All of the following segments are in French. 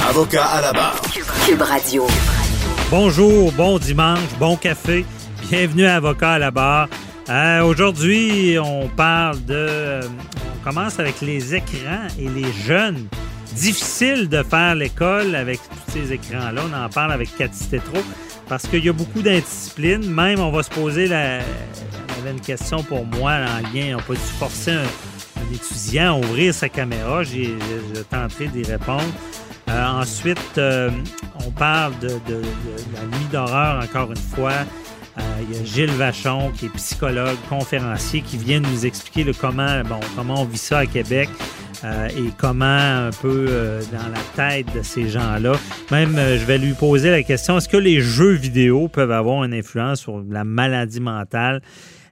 Avocat à la barre. Cube Radio. Bonjour, bon dimanche, bon café. Bienvenue à Avocat à la barre. Euh, Aujourd'hui, on parle de. euh, on commence avec les écrans et les jeunes. Difficile de faire l'école avec tous ces écrans-là. On en parle avec Cathy Tétro parce qu'il y a beaucoup d'indiscipline. Même, on va se poser la. Il y avait une question pour moi en lien. On peut forcer un, un étudiant à ouvrir sa caméra? J'ai tenté d'y répondre. Euh, ensuite, euh, on parle de, la nuit d'horreur, encore une fois. Euh, Il y a Gilles Vachon, qui est psychologue, conférencier, qui vient nous expliquer le comment, bon, comment on vit ça à Québec et comment un peu dans la tête de ces gens-là. Même, je vais lui poser la question, est-ce que les jeux vidéo peuvent avoir une influence sur la maladie mentale?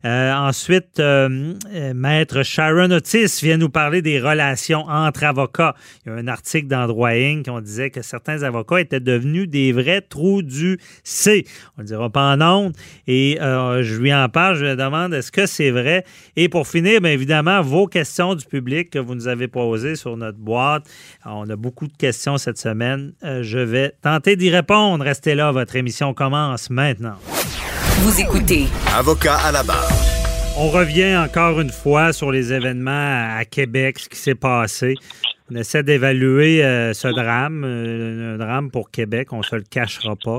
Euh, ensuite, euh, euh, Maître Sharon Otis vient nous parler des relations entre avocats. Il y a un article dans Droit Inc. on disait que certains avocats étaient devenus des vrais trous du C. On ne dira pas en ondes. Et je lui en parle, je lui demande est-ce que c'est vrai? Et pour finir, bien évidemment, vos questions du public que vous nous avez posées sur notre boîte. On a beaucoup de questions cette semaine. Je vais tenter d'y répondre. Restez là, votre émission commence maintenant. Vous écoutez Avocat à la barre. On revient encore une fois sur les événements à Québec, ce qui s'est passé. On essaie d'évaluer euh, ce drame, euh, un drame pour Québec, on ne se le cachera pas,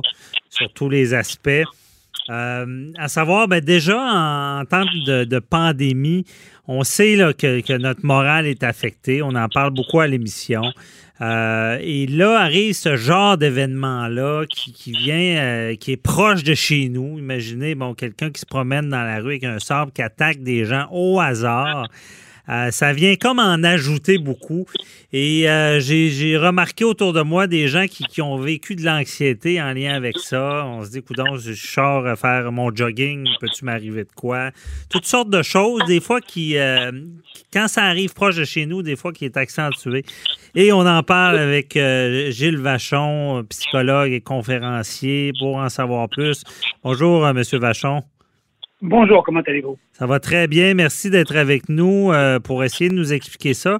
sur tous les aspects. Euh, à savoir, ben, déjà, en, en temps de, de pandémie, on sait que, notre morale est affectée. On en parle beaucoup à l'émission. Euh, et là arrive ce genre d'événement-là qui, qui vient, euh, qui est proche de chez nous. Imaginez, bon, quelqu'un qui se promène dans la rue avec un sabre qui attaque des gens au hasard. Euh, ça vient comme en ajouter beaucoup. Et euh, j'ai remarqué autour de moi des gens qui, ont vécu de l'anxiété en lien avec ça. On se dit, coudon, je sors à faire mon jogging, peux-tu m'arriver de quoi? Toutes sortes de choses, des fois qui, euh, quand ça arrive proche de chez nous, des fois qui est accentué. Et on en parle avec euh, Gilles Vachon, psychologue et conférencier, pour en savoir plus. Bonjour, euh, Monsieur Vachon. Bonjour, comment allez-vous? Ça va très bien. Merci d'être avec nous euh, pour essayer de nous expliquer ça.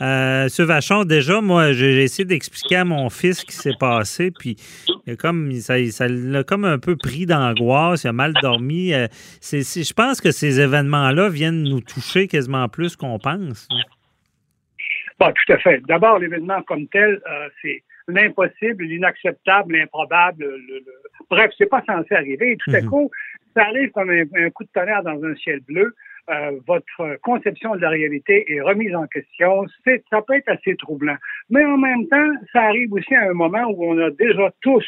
Euh, Monsieur Vachon, déjà, moi, j'ai essayé d'expliquer à mon fils ce qui s'est passé, puis il a comme, ça ça l'a comme un peu pris d'angoisse, il a mal dormi. Euh, je pense que ces événements-là viennent nous toucher quasiment plus qu'on pense. Bon, tout à fait. D'abord, l'événement comme tel, c'est l'impossible, l'inacceptable, l'improbable. Le, le- Bref, c'est pas censé arriver. Et tout à Mhm. coup, ça arrive comme un, coup de tonnerre dans un ciel bleu. Euh, votre conception de la réalité est remise en question. Ça peut être assez troublant. Mais en même temps, ça arrive aussi à un moment où on a déjà tous,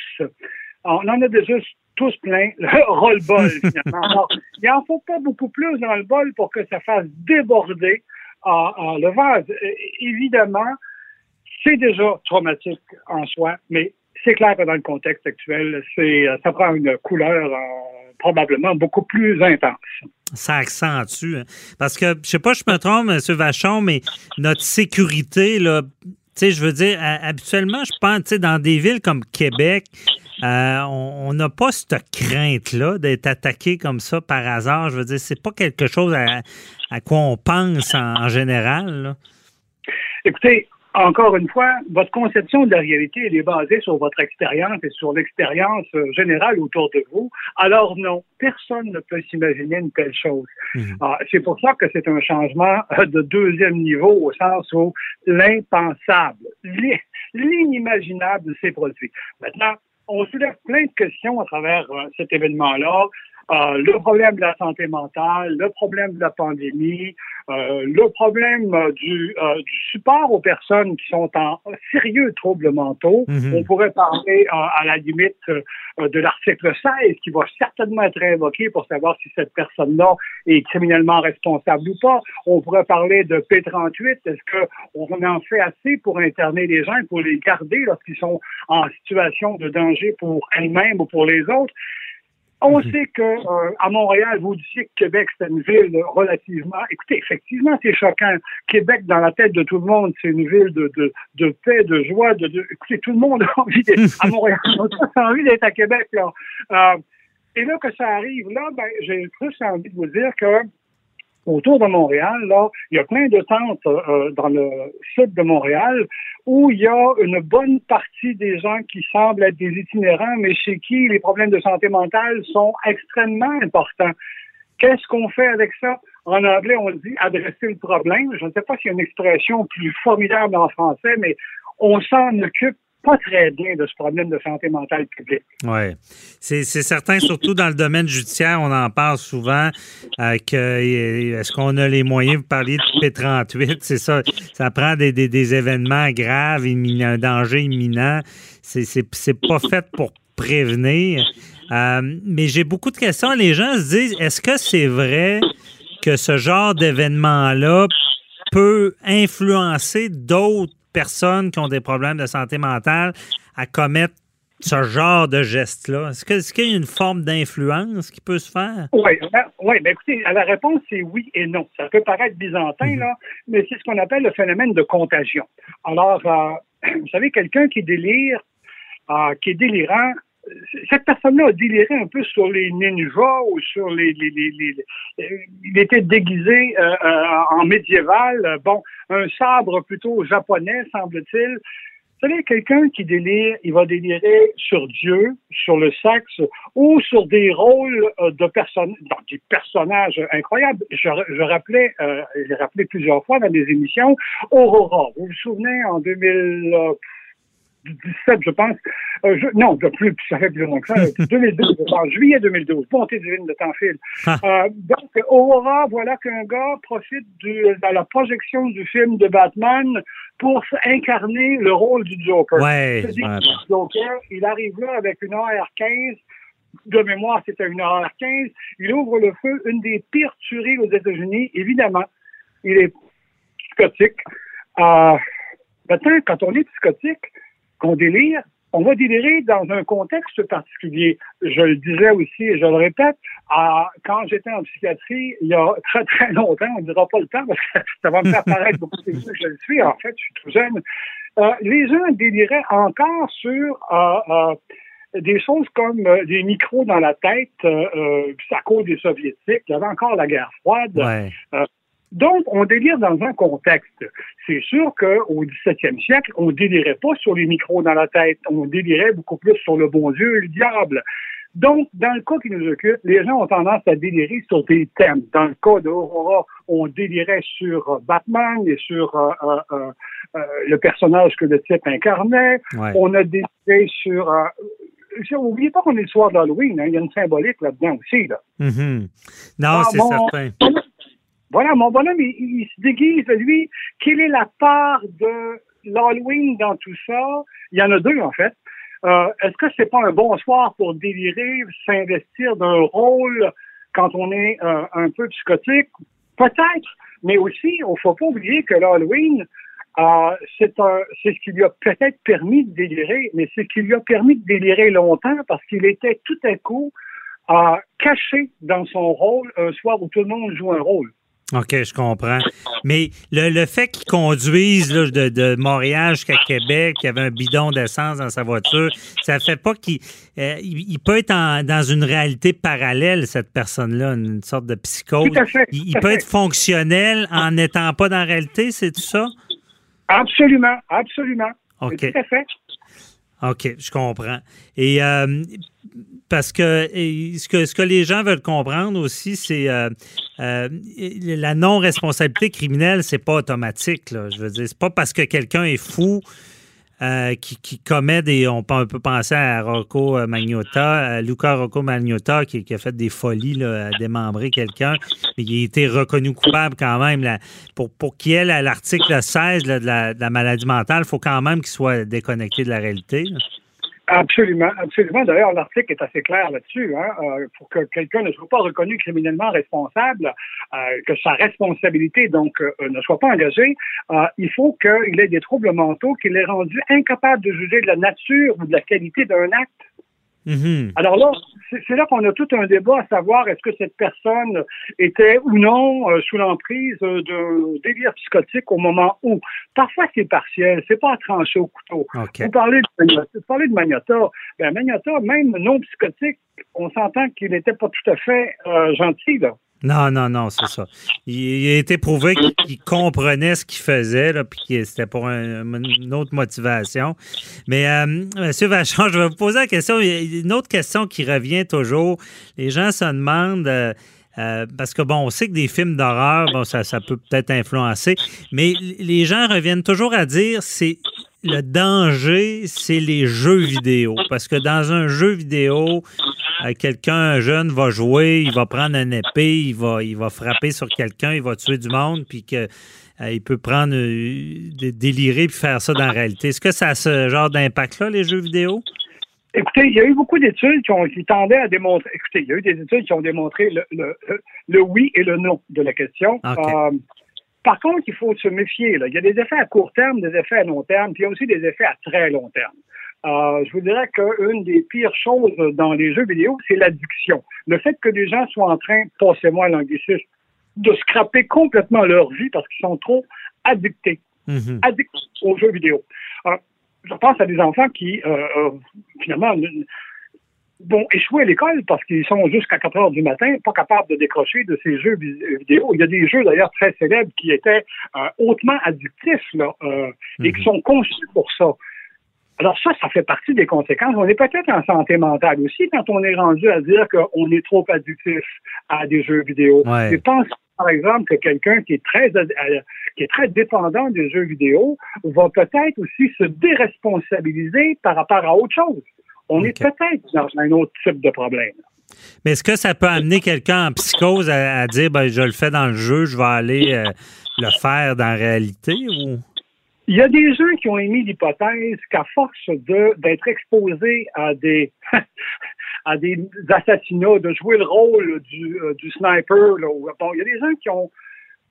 on en a déjà tous plein le roll-ball finalement. Alors, il n'en faut pas beaucoup plus dans le bol pour que ça fasse déborder en, en le vase. Euh, évidemment, c'est déjà traumatique en soi, mais c'est clair que dans le contexte actuel, c'est, euh, ça prend une couleur euh, probablement beaucoup plus intense. Ça accentue. hein. Parce que, je sais pas, je me trompe, M. Vachon, mais notre sécurité, là, tu sais, je veux dire, ha- habituellement, je pense, tu sais, dans des villes comme Québec, euh, on on n'a pas cette crainte-là d'être attaqué comme ça par hasard. Je veux dire, c'est pas quelque chose à, à quoi on pense en, en général. là. Écoutez, encore une fois, votre conception de la réalité, elle est basée sur votre expérience et sur l'expérience euh, générale autour de vous. Alors non, personne ne peut s'imaginer une telle chose. Mhm. Ah, c'est pour ça que c'est un changement euh, de deuxième niveau au sens où l'impensable, l'i- l'inimaginable s'est produit. Maintenant, on soulève plein de questions à travers euh, cet événement-là. Euh, le problème de la santé mentale, le problème de la pandémie, euh, le problème euh, du, euh, du, support aux personnes qui sont en sérieux troubles mentaux. Mhm. On pourrait parler à la limite de l'article 16 qui va certainement être invoqué pour savoir si cette personne-là est criminellement responsable ou pas. On pourrait parler de P38. Est-ce qu'on en fait assez pour interner les gens et pour les garder lorsqu'ils sont en situation de danger pour elles-mêmes ou pour les autres? On Mhm. sait que euh, à Montréal, vous disiez que Québec, c'est une ville relativement. Écoutez, effectivement, c'est choquant. Québec, dans la tête de tout le monde, c'est une ville de, de, de paix, de joie. De, de- Écoutez, tout le monde a envie d'être à Montréal. On a envie d'être à Québec. Là. Euh, et là que ça arrive, là, ben, j'ai plus envie de vous dire que autour de Montréal, là, il y a plein de tentes euh, dans le sud de Montréal où il y a une bonne partie des gens qui semblent être des itinérants, mais chez qui les problèmes de santé mentale sont extrêmement importants. Qu'est-ce qu'on fait avec ça? En anglais, on dit adresser le problème. Je ne sais pas s'il y a une expression plus formidable en français, mais on s'en occupe pas très bien de ce problème de santé mentale publique. Oui. C'est certain, surtout dans le domaine judiciaire, on en parle souvent, euh, euh, est-ce qu'on a les moyens, vous parliez de P38, c'est ça, ça prend des, des, événements graves, un danger imminent, c'est pas fait pour prévenir. Euh, mais j'ai beaucoup de questions. Les gens se disent, est-ce que c'est vrai que ce genre d'événement-là peut influencer d'autres personnes qui ont des problèmes de santé mentale à commettre ce genre de geste-là? Est-ce qu'il y a une forme d'influence qui peut se faire? Oui, ben, oui, ben écoutez, la réponse c'est oui et non. Ça peut paraître byzantin, là, mais c'est ce qu'on appelle le phénomène de contagion. Alors, euh, vous savez, quelqu'un qui délire, euh, qui est délirant, cette personne-là a déliré un peu sur les ninjas ou sur les... les, les, les- il était déguisé euh, en médiéval. Bon, un sabre plutôt japonais, semble-t-il. Vous savez, quelqu'un qui délire, il va délirer sur Dieu, sur le sexe ou sur des rôles euh, de personnes, des personnages incroyables. Je, je rappelais, euh, j'ai rappelé plusieurs fois dans des émissions, Aurora. Vous vous souvenez, en 2017, je pense, euh, je- non, de plus, ça fait plus longtemps que ça, 2012, je pense, juillet 2012, bonté divine de temps file. Euh, donc, Aurora, voilà qu'un gars profite du, de la projection du film de Batman pour incarner le rôle du Joker. Ouais, que le Joker, il arrive là avec une AR-15. De mémoire, c'était une AR-15. Il ouvre le feu, une des pires tueries aux États-Unis. Évidemment, il est psychotique. Euh, maintenant, quand on est psychotique, qu'on délire, on va délirer dans un contexte particulier. Je le disais aussi et je le répète, quand j'étais en psychiatrie, il y a très très longtemps, on ne dira pas le temps parce que ça va me faire paraître beaucoup plus que je le suis, en fait, je suis tout jeune. Euh, les gens déliraient encore sur euh, euh, des choses comme des micros dans la tête, à cause des soviétiques, il y avait encore la guerre froide. Ouais. Donc, on délire dans un contexte. C'est sûr qu'au 17e siècle, on délirait pas sur les micros dans la tête. On délirait beaucoup plus sur le bon Dieu et le diable. Donc, dans le cas qui nous occupe, les gens ont tendance à délirer sur des thèmes. Dans le cas d'Aurora, on délirait sur euh, Batman et sur euh, euh, euh, euh, le personnage que le type incarnait. Ouais. On a déliré sur... Euh, N'oubliez pas qu'on est le soir d'Halloween. hein. Il y a une symbolique là-dedans aussi. Là. Mhm. Non, Ah, c'est certain. Voilà, mon bonhomme, il, il se déguise, lui. Quelle est la part de l'Halloween dans tout ça? Il y en a deux, en fait. Euh, Est-ce que c'est pas un bon soir pour délirer, s'investir d'un rôle quand on est euh, un peu psychotique? Peut-être, mais aussi, il faut pas oublier que l'Halloween, euh, c'est ce qui lui a peut-être permis de délirer, mais c'est ce qui lui a permis de délirer longtemps parce qu'il était tout à coup euh, caché dans son rôle un soir où tout le monde joue un rôle. OK, je comprends. Mais le, le fait qu'il conduise là, de, de Montréal jusqu'à Québec, qu'il y avait un bidon d'essence dans sa voiture, ça fait pas qu'il euh, il, peut être en- dans une réalité parallèle, cette personne-là, une sorte de psychose. Tout à fait, Il, peut fait. être fonctionnel en n'étant pas dans la réalité, c'est tout ça? Absolument, absolument. OK. Tout à fait. OK, je comprends. Et euh, parce que, ce que ce que les gens veulent comprendre aussi, c'est euh, euh, la non-responsabilité criminelle, c'est pas automatique. Je veux dire, c'est pas parce que quelqu'un est fou euh, qui, qui commet des. On peut, penser à Rocco Magnotta, à Luca Rocco Magnotta, qui, qui a fait des folies là, à démembrer quelqu'un, mais il a été reconnu coupable quand même. Là, pour pour qu'il y ait la- l'article 16 là, de, la, de la maladie mentale, il faut quand même qu'il soit déconnecté de la réalité. Absolument, absolument. D'ailleurs, l'article est assez clair là-dessus. Hein, euh, pour que quelqu'un ne soit pas reconnu criminellement responsable, euh, que sa responsabilité donc euh, ne soit pas engagée, il faut qu'il ait des troubles mentaux, qu'il ait rendu incapable de juger de la nature ou de la qualité d'un acte. Mhm. Alors là, c'est là qu'on a tout un débat à savoir est-ce que cette personne était ou non euh, sous l'emprise euh, d'un délire psychotique au moment où. Parfois, c'est partiel, c'est pas à trancher au couteau. Vous parlez de. Vous parlez de Magnotta. Ben, Magnotta, même non psychotique, on s'entend qu'il n'était pas tout à fait euh, gentil, là. Non, non, non, c'est ça. Il, a été prouvé qu'il comprenait ce qu'il faisait, puis que c'était pour un- une autre motivation. Mais, euh, Monsieur Vachon, je vais vous poser la question. Une autre question qui revient toujours. Les gens se demandent. euh, euh, parce que, bon, on sait que des films d'horreur, bon, ça, ça peut peut-être influencer, mais les gens reviennent toujours à dire c'est le danger, c'est les jeux vidéo. Parce que dans un jeu vidéo, quelqu'un un jeune va jouer, il va prendre une épée, il va, il va frapper sur quelqu'un, il va tuer du monde, puis que euh, il peut prendre, euh, dé- délirer puis faire ça dans la réalité. Est-ce que ça a ce genre d'impact-là, les jeux vidéo? Écoutez, il y a eu beaucoup d'études qui, ont, qui tendaient à démontrer. Écoutez, il y a eu des études qui ont démontré le, le, oui et le non de la question. Euh, par contre, il faut se méfier. Là. Il y a des effets à court terme, des effets à long terme, puis il y a aussi des effets à très long terme. Euh, je vous dirais qu'une des pires choses dans les jeux vidéo, c'est l'addiction. Le fait que des gens soient en train, passez-moi l'anglicisme, de scraper complètement leur vie parce qu'ils sont trop addictés Mhm. addicts aux jeux vidéo. Euh, je pense à des enfants qui, euh, finalement, vont échouer à l'école parce qu'ils sont jusqu'à 4 heures du matin pas capables de décrocher de ces jeux vidéo. Il y a des jeux d'ailleurs très célèbres qui étaient euh, hautement addictifs là, euh, et qui sont conçus pour ça. Alors ça, ça fait partie des conséquences. On est peut-être en santé mentale aussi quand on est rendu à dire qu'on est trop addictif à des jeux vidéo. Ouais. Je pense, par exemple, que quelqu'un qui est très euh, qui est très dépendant des jeux vidéo va peut-être aussi se déresponsabiliser par rapport à autre chose. On est peut-être dans un autre type de problème. Mais est-ce que ça peut amener quelqu'un en psychose à, à dire ben, je le fais dans le jeu, je vais aller euh, le faire dans la réalité ou? Il y a des gens qui ont émis l'hypothèse qu'à force d'être exposés à des à des assassinats, de jouer le rôle du, euh, du sniper, là, bon, il y a des gens qui ont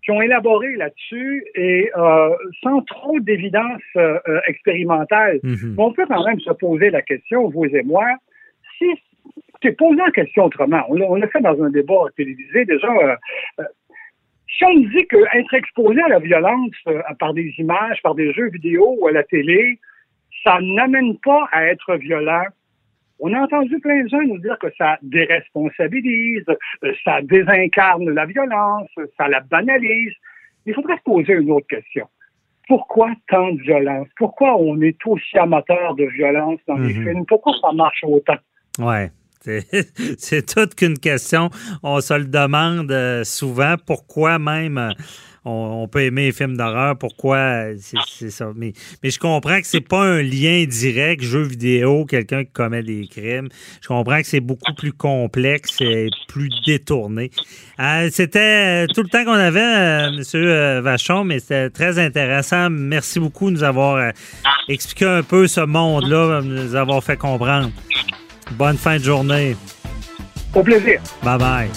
qui ont élaboré là-dessus et euh, sans trop d'évidence euh, expérimentale. Mhm. On peut quand même se poser la question, vous et moi, si c'est posé la question autrement. On l'a fait dans un débat télévisé déjà. euh, si on dit qu'être exposé à la violence euh, par des images, par des jeux vidéo ou à la télé, ça n'amène pas à être violent. On a entendu plein de gens nous dire que ça déresponsabilise, euh, ça désincarne la violence, ça la banalise. Il faudrait se poser une autre question. Pourquoi tant de violence? Pourquoi on est aussi amateur de violence dans les Mhm. films? Pourquoi ça marche autant? Ouais. C'est toute qu'une question. On se le demande euh, souvent. Pourquoi même euh, on, peut aimer les films d'horreur? Pourquoi euh, c'est ça? Mais, je comprends que c'est pas un lien direct, jeu vidéo, quelqu'un qui commet des crimes. Je comprends que c'est beaucoup plus complexe et plus détourné. C'était tout le temps qu'on avait, euh, euh, Vachon, mais c'était très intéressant. Merci beaucoup de nous avoir expliqué un peu ce monde-là, de nous avoir fait comprendre. Bonne fin de journée. Au plaisir. Bye bye.